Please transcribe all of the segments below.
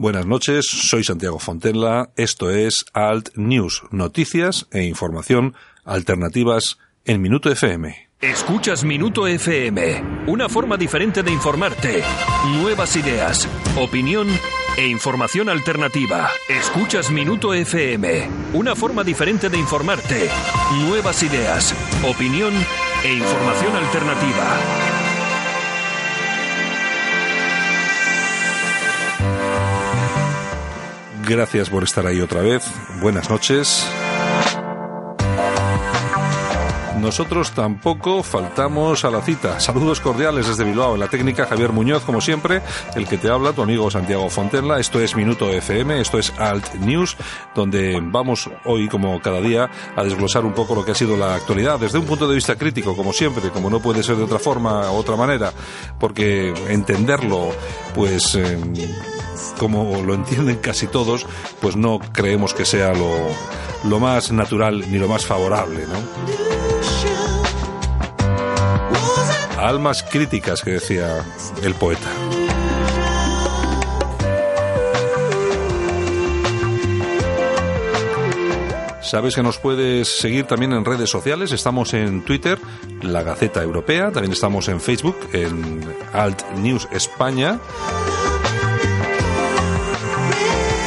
Buenas noches, soy Santiago Fontenla, esto es Alt News, noticias e información alternativas en Minuto FM. Escuchas Minuto FM, una forma diferente de informarte, nuevas ideas, opinión e información alternativa. Escuchas Minuto FM, una forma diferente de informarte, nuevas ideas, opinión e información alternativa. Gracias por estar ahí otra vez. Buenas noches. Nosotros tampoco faltamos a la cita. Saludos cordiales desde Bilbao. En la técnica Javier Muñoz, como siempre, el que te habla, tu amigo Santiago Fontenla. Esto es Minuto FM, esto es Alt News, donde vamos hoy, como cada día, a desglosar un poco lo que ha sido la actualidad desde un punto de vista crítico, como siempre, como no puede ser de otra forma, otra manera, porque entenderlo, pues. Eh, como lo entienden casi todos, pues no creemos que sea lo, lo más natural ni lo más favorable, ¿no? Almas críticas, que decía el poeta. Sabes que nos puedes seguir también en redes sociales. Estamos en Twitter, La Gaceta Europea. También estamos en Facebook, en Alt News España.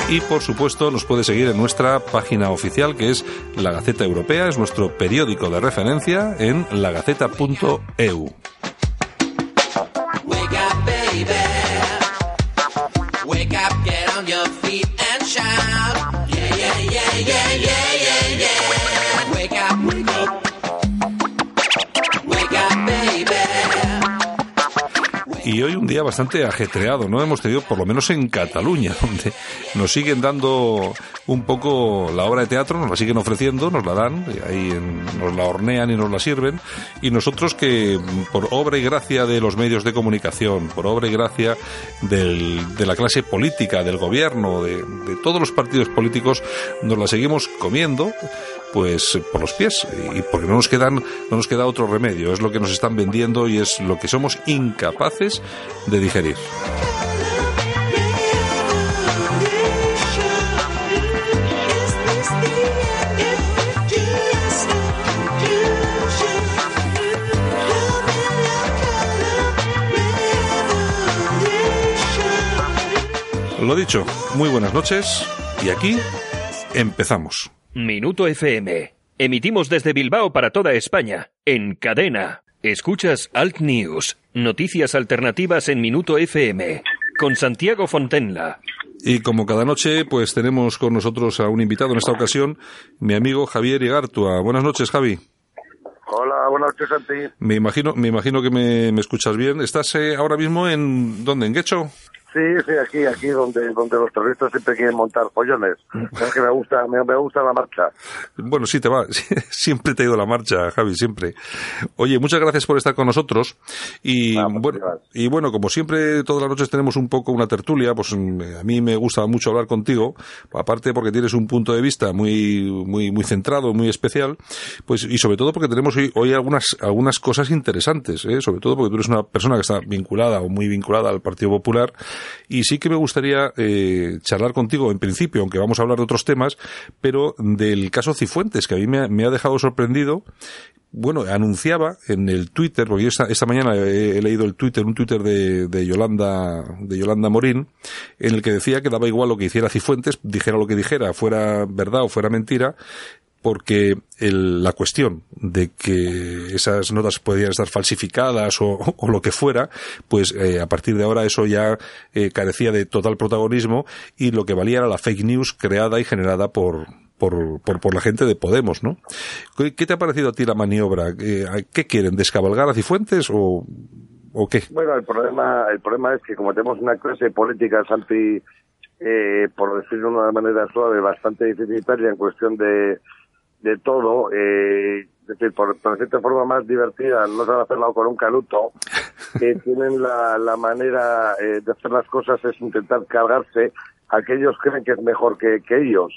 Y por supuesto nos puede seguir en nuestra página oficial que es La Gaceta Europea, es nuestro periódico de referencia en lagaceta.eu. hoy un día bastante ajetreado, ¿no? Hemos tenido, por lo menos en Cataluña, donde nos siguen dando un poco la obra de teatro, nos la siguen ofreciendo, nos la dan, ahí en- nos la hornean y nos la sirven, y nosotros que por obra y gracia de los medios de comunicación, por obra y gracia del- de la clase política, del gobierno, de, de todos los partidos políticos, nos la seguimos comiendo, pues por los pies. Y porque no nos quedan no nos queda otro remedio. Es lo que nos están vendiendo y es lo que somos incapaces de digerir. Lo dicho muy buenas noches y aquí empezamos Minuto FM. Emitimos desde Bilbao para toda España, en cadena. Escuchas Alt News, noticias alternativas en Minuto FM, con Santiago Fontenla. Y como cada noche, pues tenemos con nosotros a un invitado en esta ocasión, mi amigo Javier Igartua. Buenas noches, Javi. Hola, buenas noches, Santi. Me imagino, me imagino que me, me escuchas bien. ¿Estás eh, ahora mismo en dónde? ¿En Guecho? Sí, sí, aquí, aquí donde, donde los terroristas siempre quieren montar pollones. Es que me gusta, me, me gusta la marcha. Bueno, sí te va. Siempre te ha ido la marcha, Javi, siempre. Oye, muchas gracias por estar con nosotros. Y, Ah, bueno, y bueno, como siempre, todas las noches tenemos un poco una tertulia, pues mm, a mí me gusta mucho hablar contigo, aparte porque tienes un punto de vista muy, muy, muy centrado, muy especial, pues, y sobre todo porque tenemos hoy, hoy algunas, algunas cosas interesantes, ¿eh? sobre todo porque tú eres una persona que está vinculada o muy vinculada al Partido Popular, y sí que me gustaría eh, charlar contigo en principio, aunque vamos a hablar de otros temas, pero del caso Cifuentes, que a mí me, ha- dejado sorprendido. Bueno, anunciaba en el Twitter, porque yo esta, esta mañana he, he leído el Twitter, un Twitter de, de Yolanda, de Yolanda Morín, en el que decía que daba igual lo que hiciera Cifuentes, dijera lo que dijera, fuera verdad o fuera mentira, porque el- la cuestión de que esas notas podían estar falsificadas o, o lo que fuera, pues eh, a partir de ahora eso ya eh, carecía de total protagonismo y lo que valía era la fake news creada y generada por, por, por, por la gente de Podemos, ¿no? ¿Qué, te ha parecido a ti la maniobra? ¿Qué, a- qué quieren? ¿Descabalgar a Cifuentes o, o qué? Bueno, el problema, el problema es que como tenemos una clase política, Santi, eh, por decirlo de una manera suave, bastante deficitaria en cuestión de, de todo, eh, es decir, por, por cierta forma más divertida, no saben hacerlo con un canuto, que tienen la, la manera eh, de hacer las cosas es intentar cargarse a aquellos que creen que es mejor que, que ellos.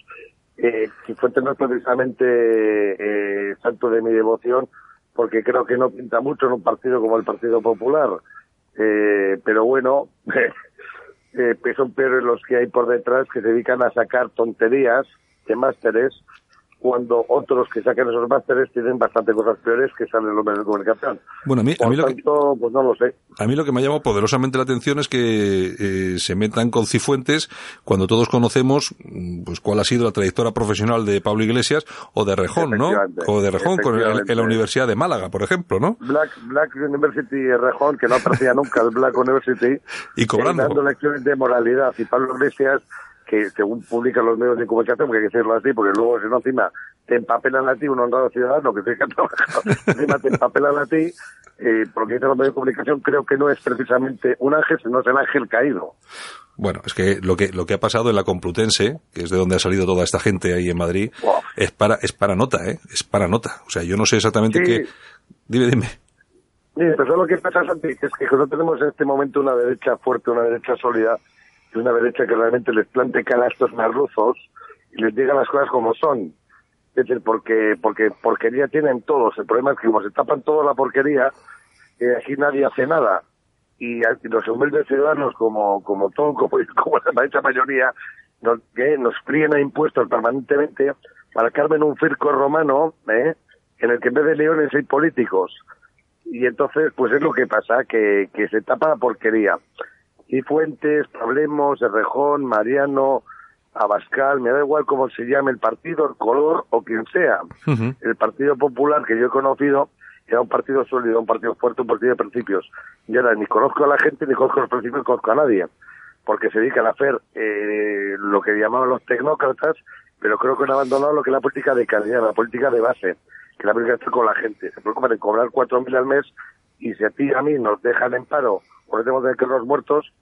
Eh, Cifuentes no es precisamente eh, santo de mi devoción, porque creo que no pinta mucho en un partido como el Partido Popular. Eh, pero bueno, eh, pues son peores los que hay por detrás que se dedican a sacar tonterías de másteres cuando otros que sacan esos másteres tienen bastante cosas peores que salen en los medios de comunicación. Bueno, a mí, a mí lo que, tanto, pues no lo sé. A mí lo que me ha llamado poderosamente la atención es que eh, se metan con Cifuentes cuando todos conocemos mm, pues cuál ha sido la trayectoria profesional de Pablo Iglesias o de Rejón, ¿no? O de Rejón con el- en la Universidad de Málaga, por ejemplo, ¿no? Black, Black University Rejón, que no aparecía nunca el Black University, Y cobrando. eh, dando lecciones de moralidad. Y Pablo Iglesias, que según publican los medios de comunicación, porque hay que decirlo así, porque luego si no encima te empapelan a ti un honrado ciudadano que tiene que trabajar, encima te empapelan a ti, eh, porque dicen los medios de comunicación, creo que no es precisamente un ángel, sino es el ángel caído. Bueno, es que lo que lo que ha pasado en la Complutense, que es de donde ha salido toda esta gente ahí en Madrid, Wow. es para es para nota, ¿eh? Es para nota. O sea, yo no sé exactamente Sí. qué. Dime, dime. Mire, pero lo que pasa, Santi, es que no tenemos en este momento una derecha fuerte, una derecha sólida, y una derecha que realmente les plante cara a estos merluzos y les diga las cosas como son. Es decir, porque, porque porquería tienen todos. El problema es que como se tapan toda la porquería, eh, aquí nadie hace nada. Y los humildes ciudadanos, como, como todo, como, como la mayoría, nos, que nos fríen a impuestos permanentemente para caerme en un circo romano, ¿eh? en el que en vez de leones hay políticos. Y entonces, pues es lo que pasa, que, que se tapa la porquería. Y Fuentes, Pablemos, Errejón, Mariano, Abascal, me da igual cómo se llame el partido, el color o quien sea. El Partido Popular que yo he conocido era un partido sólido, un partido fuerte, un partido de principios. Y ahora ni conozco a la gente, ni conozco los principios, ni conozco a nadie. Porque se dedican a hacer eh, lo que llamaban los tecnócratas, pero creo que han abandonado lo que es la política de calidad, la política de base, que la política de estar con la gente. Se preocupan en cobrar cuatro mil al mes y si a ti y a mí nos dejan en paro o nos tenemos de que los muertos,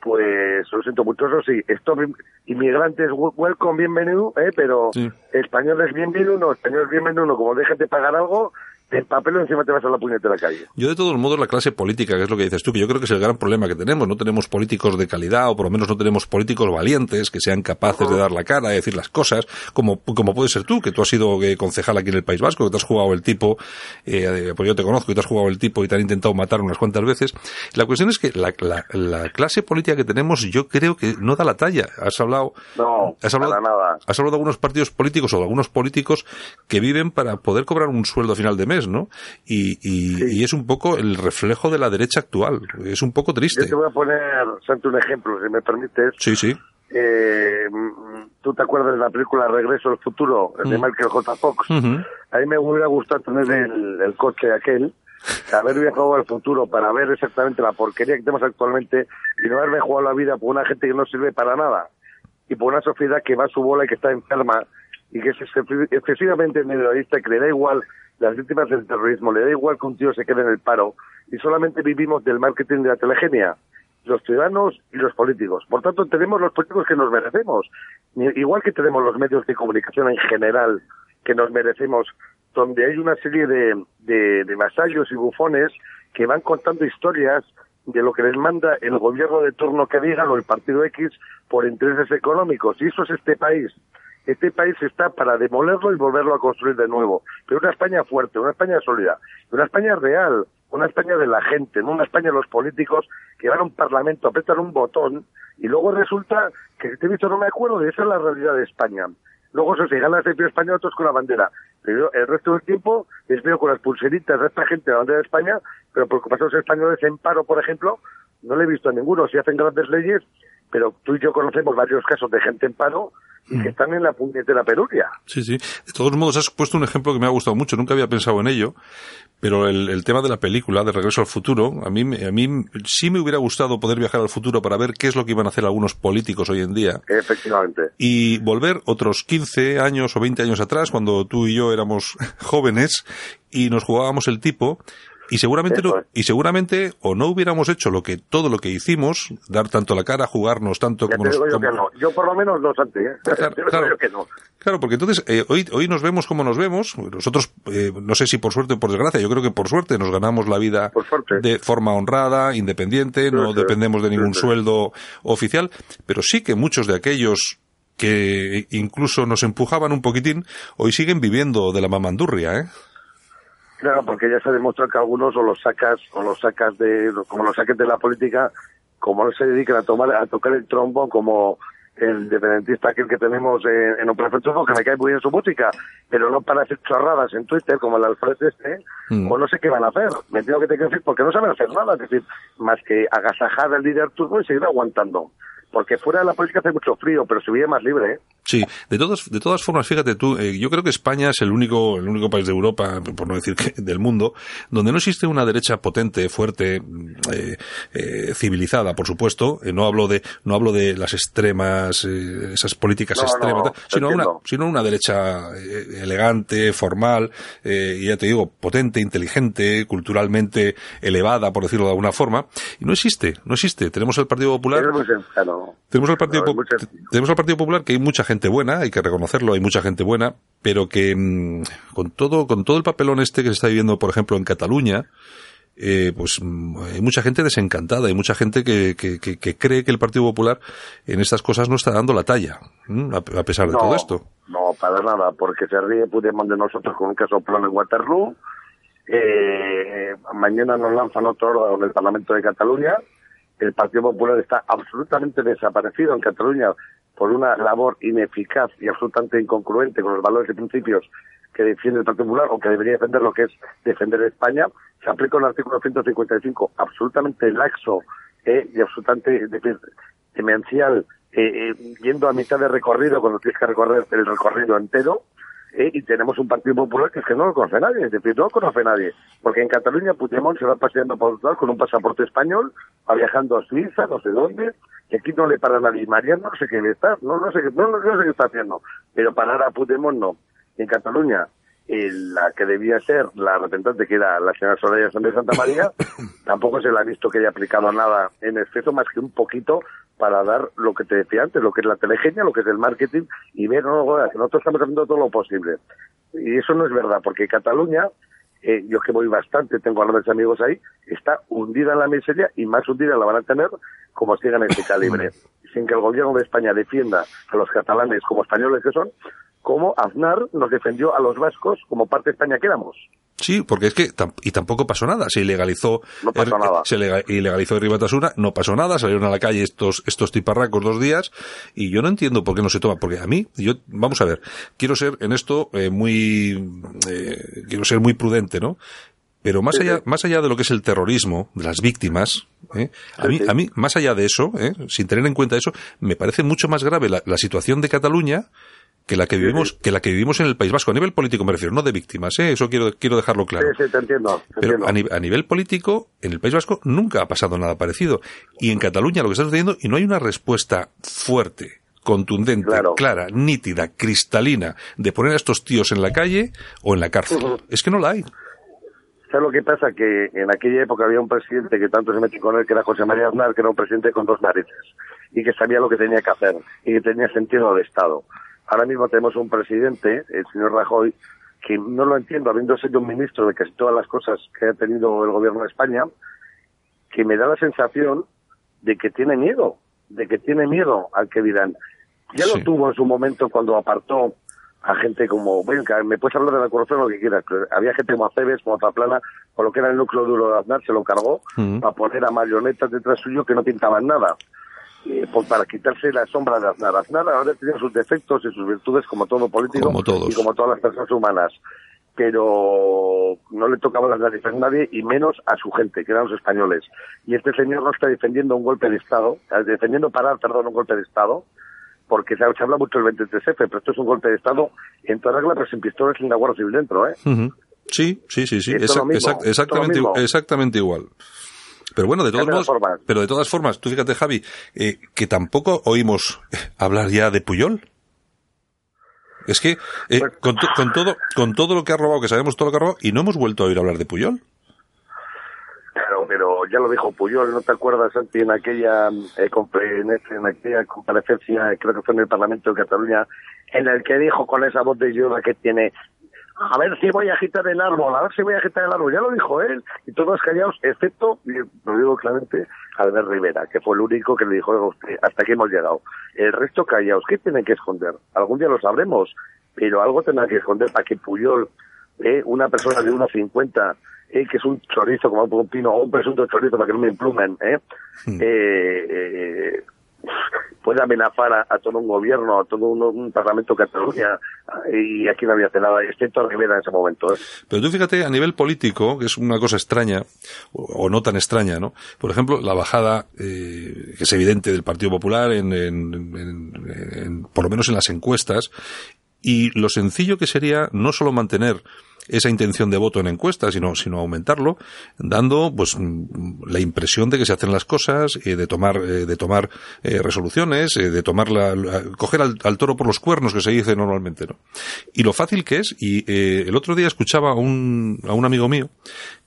pues lo siento mucho, eso sí, im- inmigrantes, wel- welcome, bienvenido, ¿eh? pero Sí. españoles bienvenido, no, españoles bienvenido, no, como dejes de pagar algo, el papel encima te vas a la puñetera calle. Yo de todos modos la clase política, que es lo que dices tú, que yo creo que es el gran problema que tenemos. No tenemos políticos de calidad o por lo menos no tenemos políticos valientes que sean capaces de dar la cara, de decir las cosas, como, como puede ser tú, que tú has sido eh, concejal aquí en el País Vasco, que te has jugado el tipo, eh, pues yo te conozco, que te has jugado el tipo y te han intentado matar unas cuantas veces. La cuestión es que la, la, la clase política que tenemos yo creo que no da la talla. Has hablado, No, has hablado, para nada. has hablado de algunos partidos políticos o de algunos políticos que viven para poder cobrar un sueldo a final de mes, ¿no? Y, y, Sí. y es un poco el reflejo de la derecha actual. Es un poco Yo triste. te voy a poner, Santi, un ejemplo, si me permites. Sí, sí. Eh, ¿Tú te acuerdas de la película Regreso al Futuro, de Mm. Michael J. Fox? A mí me hubiera gustado tener el, el coche aquel, haber viajado al futuro para ver exactamente la porquería que tenemos actualmente y no haberme jugado la vida por una gente que no sirve para nada y por una sociedad que va a su bola y que está enferma y que es excesi- excesivamente individualista, que le da igual las víctimas del terrorismo, le da igual que un tío se quede en el paro y solamente vivimos del marketing de la telegenia los ciudadanos y los políticos. Por tanto, tenemos los políticos que nos merecemos, igual que tenemos los medios de comunicación en general que nos merecemos, donde hay una serie de, de, de vasallos y bufones que van contando historias de lo que les manda el gobierno de turno que digan o el partido X por intereses económicos. Y eso es este país. Este país está para demolerlo y volverlo a construir de nuevo. Pero una España fuerte, una España sólida, una España real, una España de la gente, no una España de los políticos que van a un parlamento, apretan un botón y luego resulta que te he visto no me acuerdo, esa es la realidad de España. Luego eso se gana el selección español otros con la bandera. Pero el resto del tiempo les veo con las pulseritas de esta gente de la bandera de España, pero preocupados españoles en paro, por ejemplo, no le he visto a ninguno. Si hacen grandes leyes, pero tú y yo conocemos varios casos de gente en paro y que están en la puñetera penuria. Sí, sí. De todos modos, has puesto un ejemplo que me ha gustado mucho. Nunca había pensado en ello. Pero el, el tema de la película, de Regreso al Futuro, a mí, a mí sí me hubiera gustado poder viajar al futuro para ver qué es lo que iban a hacer algunos políticos hoy en día. Efectivamente. Y volver otros 15 años o 20 años atrás, cuando tú y yo éramos jóvenes y nos jugábamos el tipo. Y seguramente, no, y seguramente o no hubiéramos hecho lo que todo lo que hicimos, dar tanto la cara, jugarnos tanto como nos, digo yo como- que no. Yo por lo menos no, Santi, ¿eh? Claro, Te digo claro. yo que no. Claro, porque entonces eh, hoy, hoy nos vemos como nos vemos. Nosotros, eh, no sé si por suerte o por desgracia, yo creo que por suerte nos ganamos la vida de forma honrada, independiente, no sí. dependemos de ningún Sí, sí. sueldo oficial, pero sí que muchos de aquellos que incluso nos empujaban un poquitín, hoy siguen viviendo de la mamandurria, ¿eh? Claro, porque ya se demuestra que algunos o los sacas, o los sacas de, como los saques de la política, como no se dedican a tomar, a tocar el trombo, como el independentista aquel que tenemos en, en Operación Triunfo, que me cae muy bien su música, pero no para hacer chorradas en Twitter, como el Alfred este, Mm. o no sé qué van a hacer. Me tengo que te quiero decir, porque no saben hacer nada, es decir, más que agasajar al líder turno y seguir aguantando. Porque fuera de la política hace mucho frío, pero se vive más libre, ¿eh? Sí, de todas, de todas formas, fíjate tú, eh, yo creo que España es el único, el único país de Europa, por no decir que del mundo, donde no existe una derecha potente, fuerte, mm, eh, eh, civilizada, por supuesto. Eh, no hablo de, no hablo de las extremas, eh, esas políticas No, extremas, no, sino una, sino una derecha eh, elegante, formal, eh, y ya te digo, potente, inteligente, culturalmente elevada, por decirlo de alguna forma. Y no existe, no existe. Tenemos el Partido Popular. Es muy Tenemos al Partido No, tenemos al Partido Popular que hay mucha gente buena, hay que reconocerlo, hay mucha gente buena, pero que mm, con todo con todo el papelón este que se está viviendo, por ejemplo, en Cataluña, eh, pues mm, hay mucha gente desencantada, hay mucha gente que, que, que- que cree que el Partido Popular en estas cosas no está dando la talla, a, a pesar de todo esto. No, para nada, porque se ríe Puigdemont de nosotros con un caso plano en Waterloo. Eh, mañana nos lanzan otro en el Parlamento de Cataluña. El Partido Popular está absolutamente desaparecido en Cataluña por una labor ineficaz y absolutamente incongruente con los valores y principios que defiende el Partido Popular o que debería defender lo que es defender España. Se aplica un artículo 155 absolutamente laxo eh, y absolutamente demencial, eh, eh, yendo a mitad de recorrido cuando tienes que recorrer el recorrido entero. Eh, y tenemos un Partido Popular que es que no lo conoce nadie, es decir, no lo conoce nadie. Porque en Cataluña Puigdemont se va paseando por Portugal con un pasaporte español, va viajando a Suiza, no sé dónde, y aquí no le para nadie. Mariano no sé qué le está, no, no sé, qué- no, no, sé qué está haciendo. Pero parar a Puigdemont no. En Cataluña, eh, la que debía ser la representante, que era la señora Soraya Sánchez de Santa María, tampoco se le ha visto que haya aplicado nada en exceso, más que un poquito para dar lo que te decía antes, lo que es la telegenia, lo que es el marketing, y ver, no, no, que nosotros estamos haciendo todo lo posible. Y eso no es verdad, porque Cataluña, eh, yo que voy bastante, tengo a grandes amigos ahí, está hundida en la miseria y más hundida la van a tener como sigan ese calibre. Sin que el gobierno de España defienda a los catalanes como españoles que son, como Aznar nos defendió a los vascos como parte de España que éramos. Sí, porque es que y tampoco pasó nada. Se ilegalizó, No pasó er- nada. se lega- ilegalizó Ribatasuna, no pasó nada, salieron a la calle estos estos tiparracos dos días y yo no entiendo por qué no se toma, porque a mí yo vamos a ver, quiero ser en esto eh, muy eh, quiero ser muy prudente, ¿no? Pero más allá, más allá de lo que es el terrorismo, de las víctimas, ¿eh? a, mí, a mí, más allá de eso, ¿eh? sin tener en cuenta eso, me parece mucho más grave la, la situación de Cataluña que la que vivimos, que la que vivimos en el País Vasco. A nivel político me refiero, no de víctimas, ¿eh? eso quiero, quiero dejarlo claro. Sí, sí, te entiendo. te Pero entiendo. a, ni- a nivel político, en el País Vasco nunca ha pasado nada parecido. Y en Cataluña lo que está sucediendo, y no hay una respuesta fuerte, contundente, Claro. clara, nítida, cristalina, de poner a estos tíos en la calle o en la cárcel. Es que no la hay. ¿Sabes lo que pasa? Que en aquella época había un presidente que tanto se metió con él, que era José María Aznar, que era un presidente con dos narices, y que sabía lo que tenía que hacer, y que tenía sentido de Estado. Ahora mismo tenemos un presidente, el señor Rajoy, que no lo entiendo, habiendo sido un ministro de casi todas las cosas que ha tenido el gobierno de España, que me da la sensación de que tiene miedo, de que tiene miedo al que dirán. Ya Sí. lo tuvo en su momento cuando apartó a gente como, bueno, que me puedes hablar de la corrupción lo que quieras, pero había gente como Aceves, como Zaplana, con lo que era el núcleo duro de Aznar, se lo cargó Mm. para poner a marionetas detrás suyo que no pintaban nada. Eh, pues para quitarse la sombra de Aznar. Aznar ahora tiene sus defectos y sus virtudes como todo político Como todos. y como todas las personas humanas. pero no le tocaba las narices a nadie y menos a su gente, que eran los españoles. Y este señor no está defendiendo un golpe de Estado, defendiendo parar, perdón, un golpe de Estado, porque se, habla mucho del 23F, pero esto es un golpe de Estado en toda regla, pero sin pistolas y sin la Guardia Civil dentro, ¿eh? Sí, sí, sí, sí. Exact- exact- exactamente, exactamente igual. Pero bueno, de todos modos, formas. pero de todas formas, tú fíjate, Javi, eh, que tampoco oímos hablar ya de Puyol. Es que eh, Pues- con, to- con todo con todo lo que ha robado, que sabemos todo lo que ha robado, y no hemos vuelto a oír hablar de Puyol. Claro, pero ya lo dijo Puyol, ¿no te acuerdas, Santi, en aquella, eh, en, este- en aquella comparecencia, creo que fue en el Parlamento de Cataluña, en el que dijo con esa voz de Yoda que tiene, a ver si voy a agitar el árbol, a ver si voy a agitar el árbol, ya lo dijo él, y todos callados, excepto, lo digo claramente, Albert Rivera, que fue el único que le dijo, "Oiga usted, hasta aquí hemos llegado. El resto callados, ¿qué tienen que esconder? Algún día lo sabremos, pero algo tendrán que esconder para que Puyol, eh, una persona de 1,50, eh, que es un chorizo como un pino o un presunto chorizo para que no me implumen, eh, eh, eh, puede amenazar a, a todo un gobierno, a todo un, parlamento de Cataluña, y aquí no había hace nada, excepto Rivera en ese momento. ¿eh? Pero tú fíjate, a nivel político, que es una cosa extraña, o, o no tan extraña, ¿no? Por ejemplo, la bajada, eh, que es evidente del Partido Popular, en- en- por lo menos en las encuestas, y lo sencillo que sería no solo mantener esa intención de voto en encuestas, sino, sino aumentarlo, dando pues mm, la impresión de que se hacen las cosas, eh, de tomar, eh, de tomar eh, resoluciones, de tomar la, coger al, al toro por los cuernos que se dice normalmente, ¿no? Y lo fácil que es, y el otro día escuchaba a un, a un amigo mío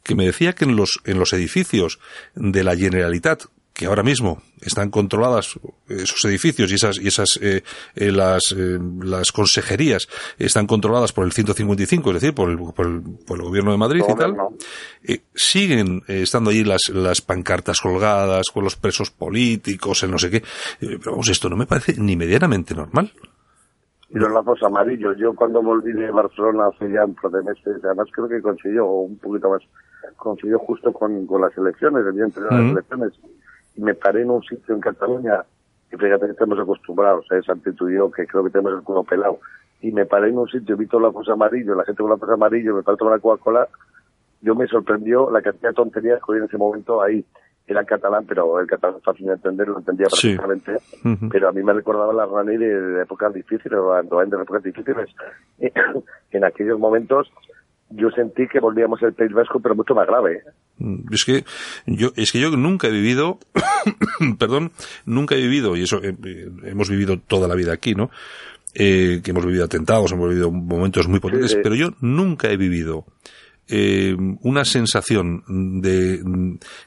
que me decía que en los, en los edificios de la Generalitat, que ahora mismo están controladas esos edificios y esas y esas eh, eh, las eh, las consejerías están controladas por el 155 es decir por el, por el, por el gobierno de Madrid y tal Gobierno. eh, siguen eh, estando allí las las pancartas colgadas con los presos políticos el no sé qué Eh, pero vamos esto no me parece ni medianamente normal Y los lazos amarillos. Yo cuando volví de Barcelona hace ya un par de meses, además creo que coincidió, o un poquito más, coincidió justo con, con las elecciones, el día anterior a las elecciones, y me paré en un sitio en Cataluña, y fíjate que estamos acostumbrados a esa actitud yo, que creo que tenemos el culo pelado, y me paré en un sitio, vi todos los lazos amarillos, la gente con lazos amarillos, me faltaba la Coca-Cola, yo me sorprendió la cantidad de tonterías que había en ese momento ahí. Era catalán, pero el catalán es fácil de entender, lo entendía Sí. perfectamente. Pero a mí me recordaba la Rani de, de épocas difíciles, o de épocas difíciles. en aquellos momentos yo sentí que volvíamos al País Vasco, pero mucho más grave. ¿eh? Mm, Es que yo, es que yo nunca he vivido, perdón, nunca he vivido, y eso eh, eh, hemos vivido toda la vida aquí, ¿no? Eh, que hemos vivido atentados, hemos vivido momentos muy potentes, sí. pero yo nunca he vivido eh, una sensación de,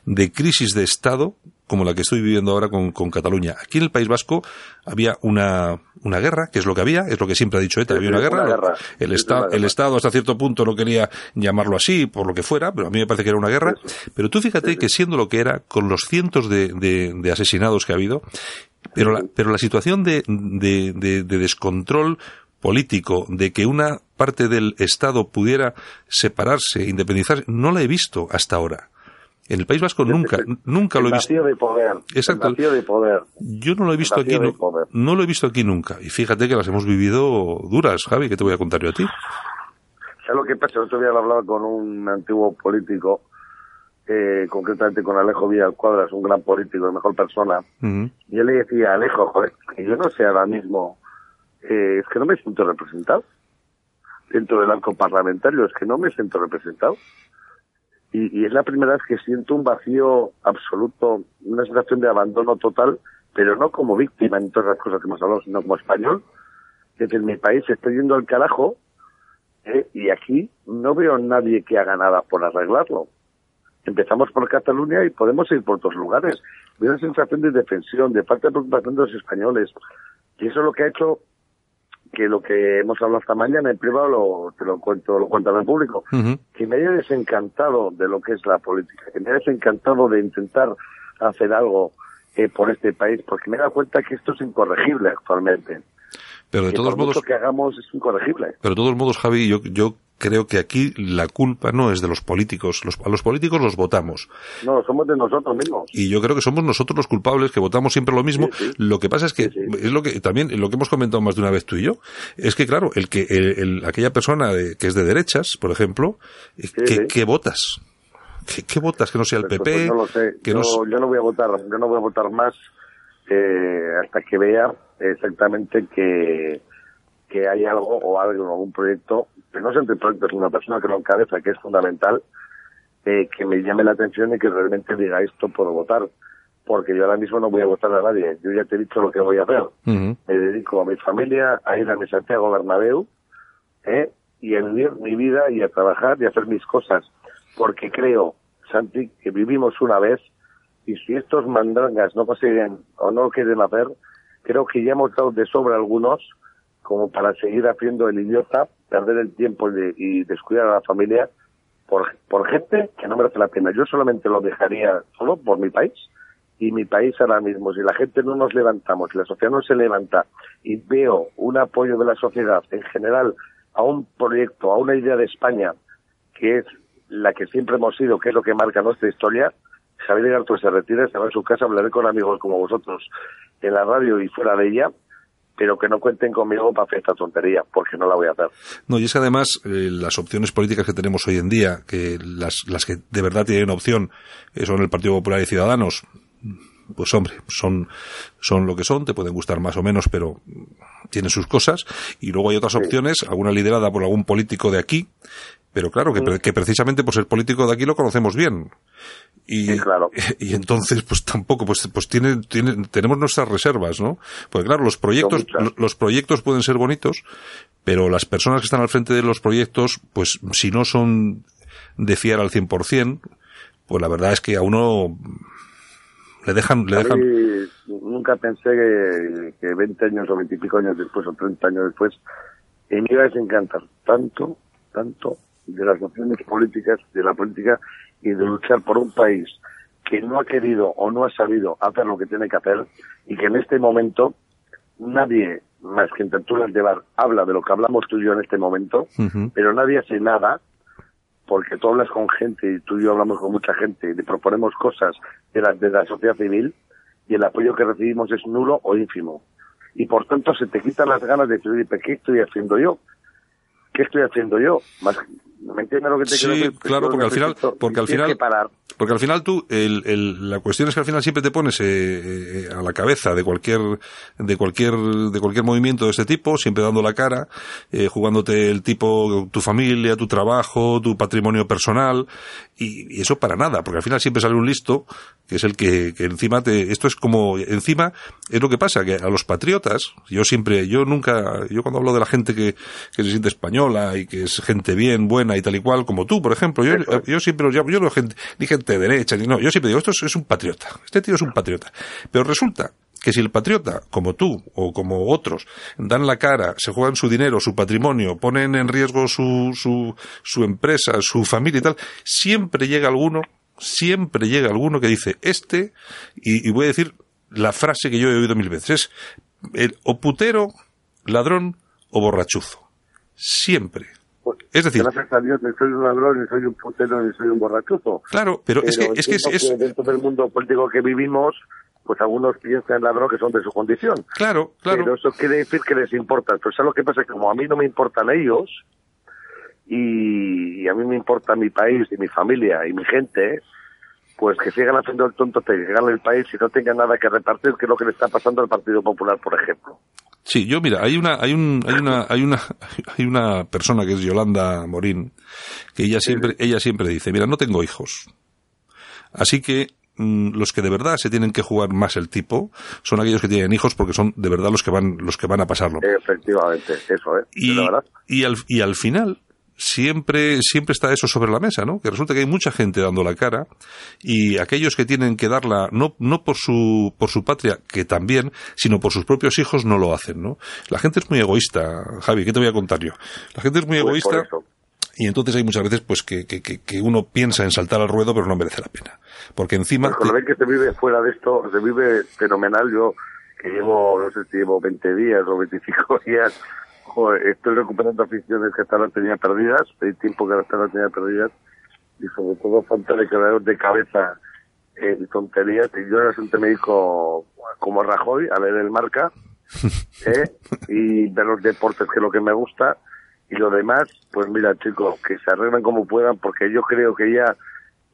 de crisis de Estado como la que estoy viviendo ahora con, con Cataluña. Aquí en el País Vasco había una, una guerra, que es lo que había, es lo que siempre ha dicho ETA, había una guerra. una guerra. El, Sí, esta- guerra. el Estado hasta cierto punto no quería llamarlo así, por lo que fuera, pero a mí me parece que era una guerra. Pero tú fíjate que siendo lo que era, con los cientos de, de- de asesinados que ha habido, pero la, pero la situación de, de- de- de descontrol político, de que una parte del Estado pudiera separarse, independizarse, no la he visto hasta ahora. En el País Vasco nunca, nunca lo he visto. vacío de poder. Exacto. El vacío de poder. Yo no lo he visto aquí, no, no lo he visto aquí nunca. Y fíjate que las hemos vivido duras, Javi, que te voy a contar yo a ti. ¿Sabes lo que pasa? El otro día hablaba con un antiguo político, eh, concretamente con Alejo Vidal Cuadras, un gran político, la mejor persona. Y yo le decía, Alejo, joder, que yo no sé ahora mismo, eh, es que no me siento representado dentro del arco parlamentario, es que no me siento representado. Y, y es la primera vez que siento un vacío absoluto, una sensación de abandono total, pero no como víctima en todas las cosas que hemos hablado, sino como español, que en mi país está yendo al carajo ¿eh? y aquí no veo a nadie que haga nada por arreglarlo. Empezamos por Cataluña y podemos ir por otros lugares. Veo una sensación de defensión, de falta de preocupación de los españoles. Y eso es lo que ha hecho que lo que hemos hablado esta mañana en privado lo, te lo cuento, lo cuento al público, que me haya desencantado de lo que es la política, que me haya desencantado de intentar hacer algo eh, por este país, porque me he dado cuenta que esto es incorregible actualmente. Pero de que todos por modos, mucho que hagamos es incorregible. pero de todos modos, Javi, yo, yo creo que aquí la culpa no es de los políticos. Los, a los políticos los votamos. No, somos de nosotros mismos. Y yo creo que somos nosotros los culpables que votamos siempre lo mismo. Sí, sí. Lo que pasa es que Sí, es lo que también lo que hemos comentado más de una vez tú y yo es que claro el que el- el- aquella persona de- que es de derechas, por ejemplo, eh, ¿qué, sí. qué votas? ¿Qué, qué votas? Que no sea el Pues, PP. pues no lo sé. Que yo, no yo no voy a votar, yo no voy a votar más eh, hasta que vea exactamente que, que hay algo o algo, algún proyecto, que no es entre proyectos, una persona que lo encabeza, que es fundamental, eh, que me llame la atención y que realmente diga esto puedo votar. Porque yo ahora mismo no voy a votar a nadie. Yo ya te he dicho lo que voy a hacer. Ujú. Me dedico a mi familia, a ir a mi Santiago Bernabéu, ¿eh? y a vivir mi vida y a trabajar y a hacer mis cosas. Porque creo, Santi, que vivimos una vez y si estos mandrangas no consiguen o no quieren hacer, creo que ya hemos dado de sobra algunos como para seguir haciendo el idiota, perder el tiempo y descuidar a la familia por, por gente que no merece la pena. Yo solamente lo dejaría solo por mi país y mi país ahora mismo, si la gente no nos levantamos, si la sociedad no se levanta y veo un apoyo de la sociedad en general a un proyecto, a una idea de España que es la que siempre hemos sido, que es lo que marca nuestra historia, Javier Garto se retira, se va a su casa, hablaré con amigos como vosotros en la radio y fuera de ella, pero que no cuenten conmigo para hacer esta tontería, porque no la voy a hacer. No, y es que además eh, las opciones políticas que tenemos hoy en día, que las, las que de verdad tienen opción eh, son el Partido Popular y Ciudadanos, pues hombre, son, son lo que son, te pueden gustar más o menos, pero tienen sus cosas. Y luego hay otras opciones, alguna liderada por algún político de aquí, pero claro, que, que precisamente por ser político de aquí lo conocemos bien. Y, Sí, claro. y entonces, pues tampoco, pues, pues tiene, tiene, tenemos nuestras reservas, ¿no? Porque claro, los proyectos, los proyectos pueden ser bonitos, pero las personas que están al frente de los proyectos, pues si no son de fiar al 100%, pues la verdad es que a uno le dejan, le A dejan, mí nunca pensé que, que 20 años o 20 y pico años después o 30 años después eh, me iba a desencantar tanto, tanto de las opciones políticas, de la política y de luchar por un país que no ha querido o no ha sabido hacer lo que tiene que hacer y que en este momento nadie más que en tertulias de bar habla de lo que hablamos tú y yo en este momento, pero nadie hace nada porque tú hablas con gente y tú y yo hablamos con mucha gente y le proponemos cosas de la, de la sociedad civil y el apoyo que recibimos es nulo o ínfimo. Y por tanto se te quitan las ganas de decir, "Oye, ¿pero ¿qué estoy haciendo yo? ¿Qué estoy haciendo yo? Más, ¿Me entiendes lo que te Sí, quiero decir? claro, porque al final- porque al final-. Porque al final tú, el, el- la cuestión es que al final siempre te pones eh, eh, a la cabeza de cualquier, de cualquier, de cualquier movimiento de este tipo, siempre dando la cara, eh, jugándote el tipo, tu familia, tu trabajo, tu patrimonio personal, y, y eso para nada, porque al final siempre sale un listo, que es el que, que encima te, esto es como, encima, es lo que pasa, que a los patriotas, yo siempre, yo nunca, yo cuando hablo de la gente que, que se siente española y que es gente bien, buena y tal y cual, como tú, por ejemplo, yo, Eso es. yo siempre los llamo, yo no gente, ni gente de derecha, ni no, yo siempre digo, esto es, es un patriota, este tío es un patriota. Pero resulta que si el patriota, como tú o como otros, dan la cara, se juegan su dinero, su patrimonio, ponen en riesgo su, su, su empresa, su familia y tal, siempre llega alguno, siempre llega alguno que dice, este, y, y voy a decir la frase que yo he oído mil veces, es el, o putero, ladrón o borrachuzo. Siempre. Pues, Es decir, gracias a Dios, ni soy un ladrón, ni soy un putero, ni soy un borrachuzo. claro, pero, es que, es que es, es- dentro del mundo político que vivimos, pues algunos piensan ladrón que son de su condición. claro, claro. Pero eso quiere decir que les importa. Pero ¿sabes lo que pasa? Que como a mí no me importan ellos, y, a mí me importa mi país y mi familia y mi gente, pues que sigan haciendo el tonto, que ganen el país y no tengan nada que repartir, que es lo que le está pasando al Partido Popular, por ejemplo. Sí, yo mira, hay una, hay un, hay una, hay una, hay una persona que es Yolanda Morín, que ella siempre, ella siempre dice, mira, no tengo hijos. Así que mm, los que de verdad se tienen que jugar más el tipo son aquellos que tienen hijos porque son de verdad los que van, los que van a pasarlo. Efectivamente, eso, ¿eh? y, la verdad. y al, y al final siempre siempre está eso sobre la mesa, ¿no? Que resulta que hay mucha gente dando la cara y aquellos que tienen que darla no no por su por su patria, que también, sino por sus propios hijos no lo hacen, ¿no? La gente es muy egoísta, Javi, ¿qué te voy a contar yo? La gente es muy Pues egoísta y entonces hay muchas veces pues que, que, que, uno piensa en saltar al ruedo pero no merece la pena. Porque encima Pues con lo bien que se vive fuera de esto, se vive fenomenal. Yo, que llevo, no sé si llevo 20 días o 25 días joder, estoy recuperando aficiones que hasta ahora tenía perdidas, hay tiempo que hasta ahora tenía perdidas, y sobre todo falta de creador de cabeza en tonterías. Y yo realmente me dijo como Rajoy a ver el marca, ¿eh? y ver los deportes que es lo que me gusta, y lo demás, pues mira chicos, que se arreglen como puedan, porque yo creo que ya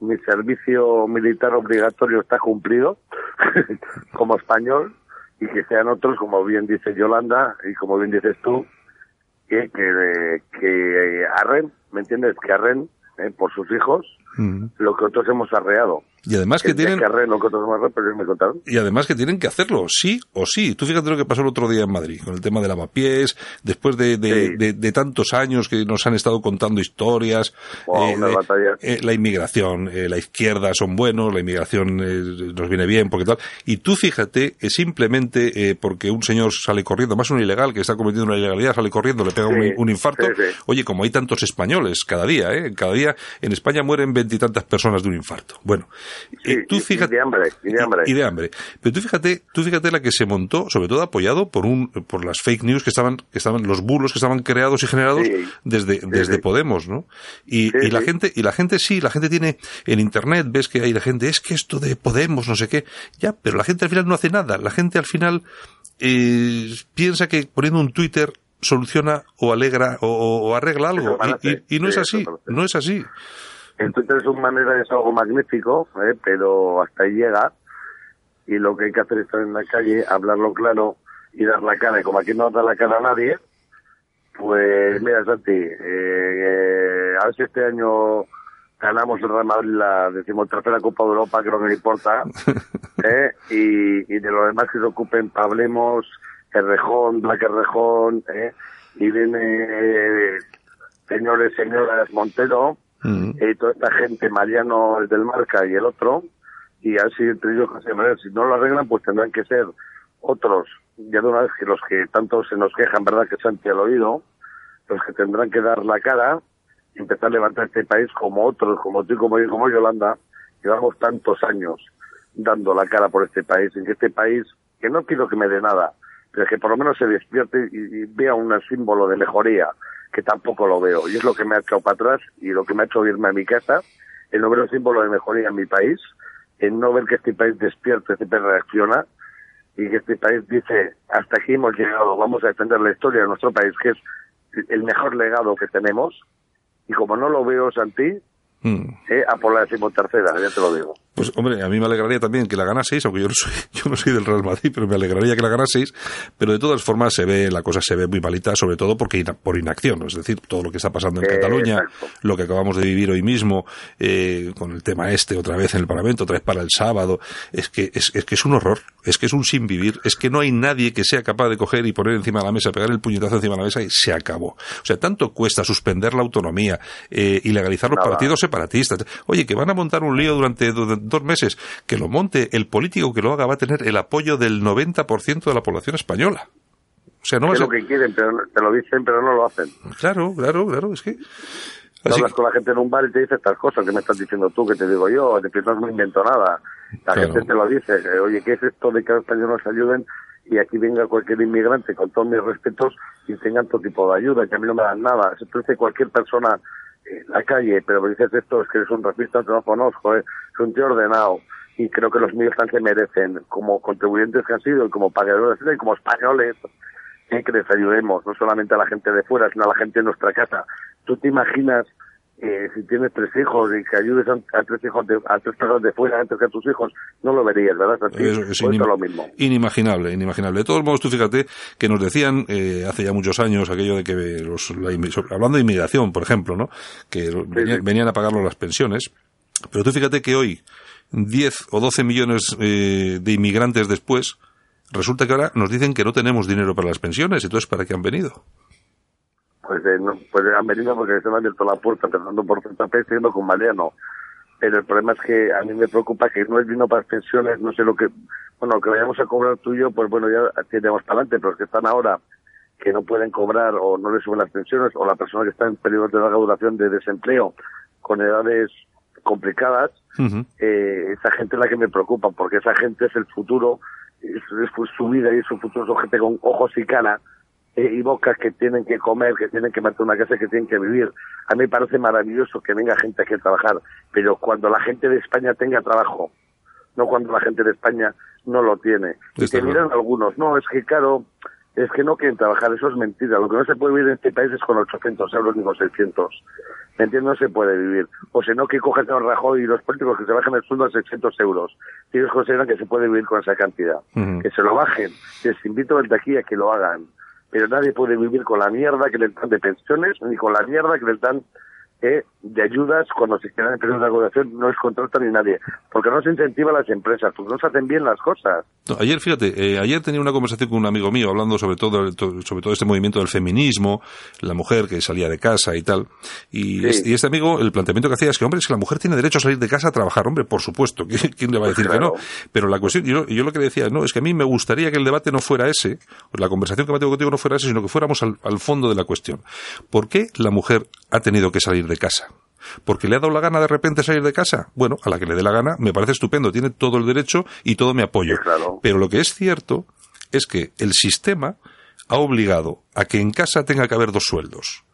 mi servicio militar obligatorio está cumplido como español y que sean otros, como bien dice Yolanda y como bien dices tú, que, que, que arren, ¿me entiendes? Que arren eh, por sus hijos lo que otros hemos arreado. Y además que día tienen que lo que otros hemos arreado, pero ellos me contaron. y además que tienen que hacerlo, sí o sí. Tú fíjate lo que pasó el otro día en Madrid, con el tema del lavapiés, después de, de, Sí. de- de tantos años que nos han estado contando historias, Wow, de- batallas. eh, la inmigración, eh, la izquierda son buenos, la inmigración eh, nos viene bien, porque tal. Y tú fíjate que simplemente eh, porque un señor sale corriendo, más un ilegal que está cometiendo una ilegalidad, sale corriendo, le pega un, Sí, un infarto. sí. Oye, como hay tantos españoles cada día, ¿eh? Cada día en España mueren veintitantas personas de un infarto. Bueno, Sí, eh, tú y- y fíjate. de hambre, y de hambre. y de hambre. Pero tú fíjate, tú fíjate la que se montó, sobre todo apoyado por un, por las fake news que estaban, que estaban, los bulos que estaban creados y generados Sí. desde, desde. Podemos, ¿no? Y, la gente, y la gente sí, la gente tiene, en internet ves que hay la gente, es que esto de Podemos, no sé qué, ya, pero la gente al final no hace nada, la gente al final, eh, piensa que poniendo un Twitter soluciona o alegra o, arregla algo. Y, y- y no es sí, así, no es así. El Twitter es una manera, es algo magnífico, ¿eh? pero hasta ahí llega. Y lo que hay que hacer es estar en la calle, hablarlo claro y dar la cara. Y como aquí no da la cara a nadie, pues mira, Santi, eh, eh, a ver si este año ganamos el Real Madrid la decimotercera Copa de Europa, creo que no importa. ¿eh? y, y de lo demás que se ocupen, hablemos, Errejón, Black Errejón, ¿eh? y viene eh, señores, señoras Montero, Mm. y toda esta gente, Mariano, el del Marca y el otro, y así entre ellos, si no lo arreglan, pues tendrán que ser otros, ya de una vez que los que tanto se nos quejan, ¿verdad?, que Santi al oído, los que tendrán que dar la cara y empezar a levantar este país como otros, como tú, como yo, como Yolanda, llevamos tantos años dando la cara por este país, en que este país, que no quiero que me dé nada, pero que por lo menos se despierte y, y vea un símbolo de mejoría, que tampoco lo veo. Y es lo que me ha echado para atrás y lo que me ha hecho irme a mi casa, el no ver un símbolo de mejoría en mi país, en no ver que este país despierta, este país reacciona y que este país dice, hasta aquí hemos llegado, vamos a defender la historia de nuestro país, que es el mejor legado que tenemos. Y como no lo veo, Santi, Mm. eh, a por la decimotercera, ya te lo digo. Pues hombre, a mí me alegraría también que la ganaseis, aunque yo no soy, yo no soy del Real Madrid, pero me alegraría que la ganaseis. Pero de todas formas se ve, la cosa se ve muy malita, sobre todo porque ina- por inacción, es decir, todo lo que está pasando en Eh, Cataluña, exacto. lo que acabamos de vivir hoy mismo, eh, con el tema este otra vez en el Parlamento, otra vez para el sábado, es que es, es que es un horror, es que es un sin vivir, es que no hay nadie que sea capaz de coger y poner encima de la mesa, pegar el puñetazo encima de la mesa y se acabó. O sea, tanto cuesta suspender la autonomía, eh, ilegalizar los Nada. partidos separatistas. Oye, que van a montar un lío durante, durante dos meses, que lo monte el político que lo haga va a tener el apoyo del 90% de la población española. O sea, no a es lo que quieren, pero te lo dicen, pero no lo hacen. Claro, claro, claro, es que... Así hablas con la gente en un bar y te dice estas cosas que me estás diciendo tú, que te digo yo, de que no invento nada. La Claro. gente te lo dice, oye, ¿qué es esto de que los españoles nos ayuden y aquí venga cualquier inmigrante con todos mis respetos y tengan todo tipo de ayuda, que a mí no me dan nada? Te dice cualquier persona en la calle, pero me dices esto, es que eres un racista, no conozco, eh, es un tío ordenado. Y creo que los míos también se merecen, como contribuyentes que han sido, y como pagadores y como españoles, que les ayudemos, no solamente a la gente de fuera, sino a la gente de nuestra casa. ¿Tú te imaginas eh, si tienes tres hijos y que ayudes a, tres hijos de, a tres personas de fuera antes que a tus hijos? No lo verías, ¿verdad? Así, Es, es pues es lo mismo. inimaginable, inimaginable. De todos modos, tú fíjate que nos decían eh, hace ya muchos años aquello de que los, la hablando de inmigración, por ejemplo, ¿no? Que sí. venían a pagarlo las pensiones. Pero tú fíjate que hoy, 10 o 12 millones eh, de inmigrantes después, resulta que ahora nos dicen que no tenemos dinero para las pensiones. Entonces, ¿para qué han venido? Pues, eh, no, pues han venido porque se me ha abierto la puerta, empezando por ZP, siguiendo con Mariano. Pero el problema es que a mí me preocupa que no es vino para pensiones, no sé lo que, bueno, lo que vayamos a cobrar tú y yo, pues bueno, ya tenemos para adelante, pero los que están ahora que no pueden cobrar o no les suben las pensiones, o la persona que está en periodo de larga duración de desempleo con edades complicadas, eh, esa gente es la que me preocupa, porque esa gente es el futuro, es, es su vida y su futuro, son gente con ojos y cara, eh, y bocas que tienen que comer, que tienen que mantener una casa, que tienen que vivir. A mí me parece maravilloso que venga gente aquí a trabajar, pero cuando la gente de España tenga trabajo, no cuando la gente de España no lo tiene. Y te miran algunos, no, es que claro, es que no quieren trabajar, eso es mentira. Lo que no se puede vivir en este país es con 800 euros ni con 600. ¿Me entiendes? No se puede vivir. O si no, que coges a Rajoy y los políticos que se bajen el sueldo a 600 euros. Si ellos consideran que se puede vivir con esa cantidad. Que se lo bajen. Les invito desde aquí a que lo hagan. Pero nadie puede vivir con la mierda que les dan de pensiones, ni con la mierda que les dan eh, de ayudas cuando se en periodo de regulación, no les contratan ni nadie. Porque no se incentiva a las empresas, porque no se hacen bien las cosas. No, ayer, fíjate, eh, ayer tenía una conversación con un amigo mío hablando sobre todo, to- sobre todo este movimiento del feminismo, la mujer que salía de casa y tal. Y, Sí. es- y este amigo, el planteamiento que hacía es que, hombre, es que la mujer tiene derecho a salir de casa a trabajar. Hombre, por supuesto, ¿qui- ¿quién le va a Pues decir que no? Pero la cuestión, yo, yo lo que decía, no, es que a mí me gustaría que el debate no fuera ese, la conversación que me tengo contigo no fuera ese, sino que fuéramos al, al fondo de la cuestión. ¿Por qué la mujer ha tenido que salir de casa? ¿Porque le ha dado la gana de repente salir de casa? Bueno, a la que le dé la gana, me parece estupendo, tiene todo el derecho y todo mi apoyo. Claro. Pero lo que es cierto es que el sistema ha obligado a que en casa tenga que haber dos sueldos.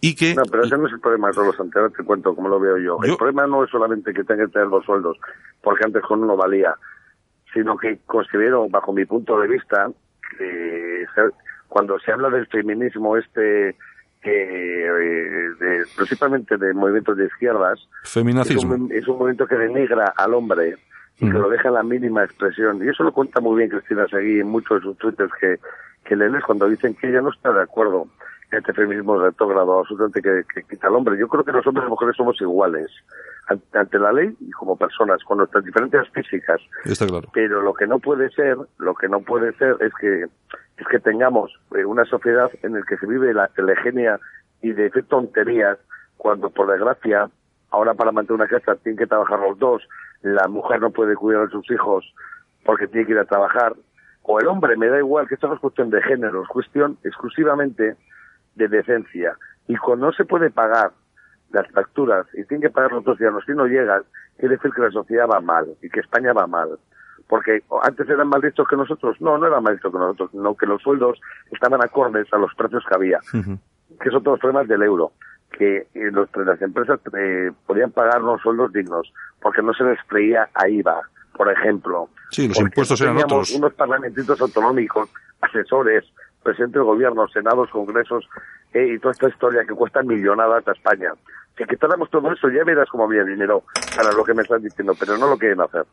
Y que No, pero ese no es el problema solo, Santiago, te cuento cómo lo veo yo. Yo- El problema no es solamente que tenga que tener los sueldos, porque antes con uno valía, sino que considero, bajo mi punto de vista, que cuando se habla del feminismo este, eh, de- principalmente de movimientos de izquierdas, es un, es un movimiento que denigra al hombre y que lo deja en la mínima expresión. Y eso lo cuenta muy bien Cristina Seguí en muchos de sus twitters que, que lees cuando dicen que ella no está de acuerdo este feminismo retrógrado absolutamente que, que quita al hombre. Yo creo que los hombres y mujeres somos iguales ante, ante la ley y como personas, con nuestras diferencias físicas. Está claro. Pero lo que no puede ser, lo que no puede ser es que es que tengamos eh, una sociedad en la que se vive la telegenia y de hacer tonterías cuando por desgracia ahora para mantener una casa tienen que trabajar los dos, la mujer no puede cuidar a sus hijos porque tiene que ir a trabajar o el hombre, me da igual que esto no es cuestión de género, es cuestión exclusivamente de decencia y cuando no se puede pagar las facturas y tienen que pagar los dos ciudadanos si no llegan, quiere decir que la sociedad va mal y que España va mal. Porque antes eran más listos que nosotros. No, no eran más listos que nosotros, no que los sueldos estaban acordes a los precios que había, que son todos los problemas del euro. Que eh, los, las empresas eh, podían pagar unos sueldos dignos, porque no se les freía a IVA, por ejemplo. Sí, los Porque impuestos eran otros. unos parlamentitos autonómicos, asesores, presidente del gobierno, senados, congresos, eh, y toda esta historia que cuesta millonadas a España. Si quitáramos todo eso, ya verás cómo había dinero para lo que me estás diciendo, pero no lo quieren hacer.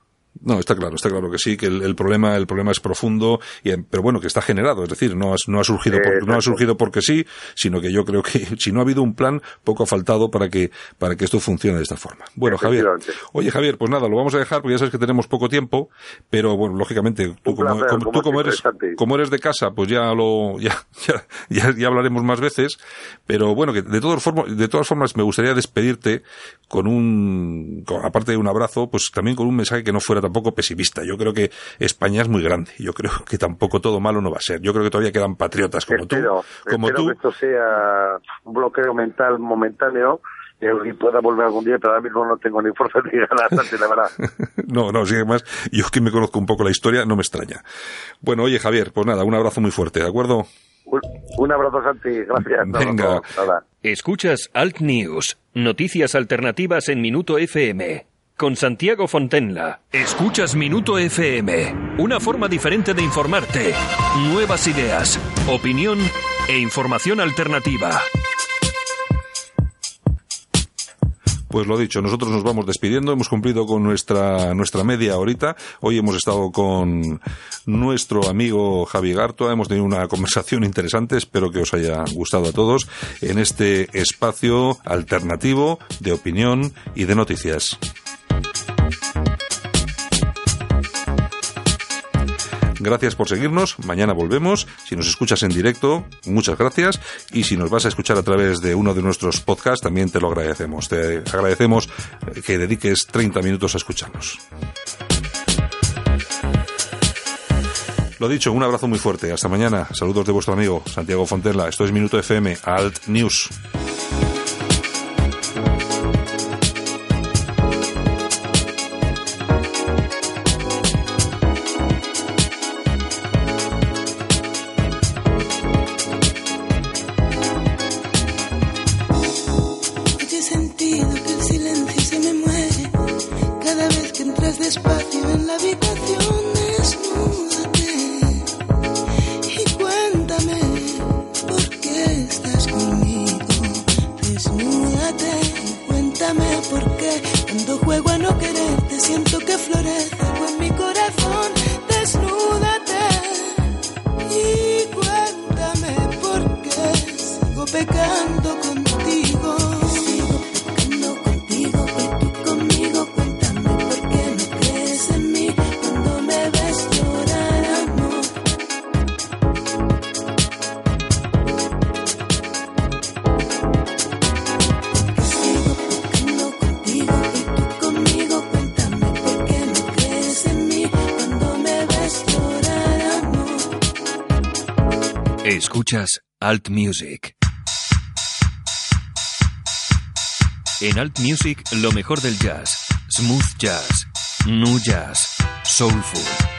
No, está claro, está claro que sí, que el, el problema, el problema es profundo, y, pero bueno, que está generado, es decir, no ha, no ha surgido, Eh, por- no ha surgido porque sí, sino que yo creo que si no ha habido un plan, poco ha faltado para que, para que esto funcione de esta forma. Bueno, Javier, oye Javier, pues nada, lo vamos a dejar porque ya sabes que tenemos poco tiempo, pero bueno, lógicamente, tú como, placer, como- como tú como siempre, eres, como eres de casa, pues ya lo, ya, ya, ya, ya hablaremos más veces, pero bueno, que de todas formas, de todas formas me gustaría despedirte con un, con- aparte de un abrazo, pues también con un mensaje que no fuera tampoco pesimista. Yo creo que España es muy grande. Yo creo que tampoco todo malo no va a ser. Yo creo que todavía quedan patriotas como espero, tú, como espero tú. que esto sea un bloqueo mental momentáneo y pueda volver algún día, pero ahora mismo no tengo ni fuerza ni ganas, Santi, la verdad. No, no, sí, además, yo que me conozco un poco la historia, no me extraña. Bueno, oye Javier, pues nada, un abrazo muy fuerte, ¿de acuerdo? Un, un abrazo, Santi, gracias. Venga. Escuchas Alt News, noticias alternativas en Minuto FM. Con Santiago Fontenla. Escuchas Minuto FM, una forma diferente de informarte. Nuevas ideas, opinión e información alternativa. Pues lo dicho, nosotros nos vamos despidiendo, hemos cumplido con nuestra, nuestra media horita. Hoy hemos estado con nuestro amigo Javi Gartua, hemos tenido una conversación interesante, espero que os haya gustado a todos en este espacio alternativo de opinión y de noticias. Gracias por seguirnos. Mañana volvemos. Si nos escuchas en directo, muchas gracias. Y si nos vas a escuchar a través de uno de nuestros podcasts, también te lo agradecemos. Te agradecemos que dediques 30 minutos a escucharnos. Lo dicho, un abrazo muy fuerte. Hasta mañana. Saludos de vuestro amigo Santiago Fontella. Esto es Minuto FM, Alt News. Escuchas Alt Music. En Alt Music lo mejor del jazz, smooth jazz, nu jazz, soulful.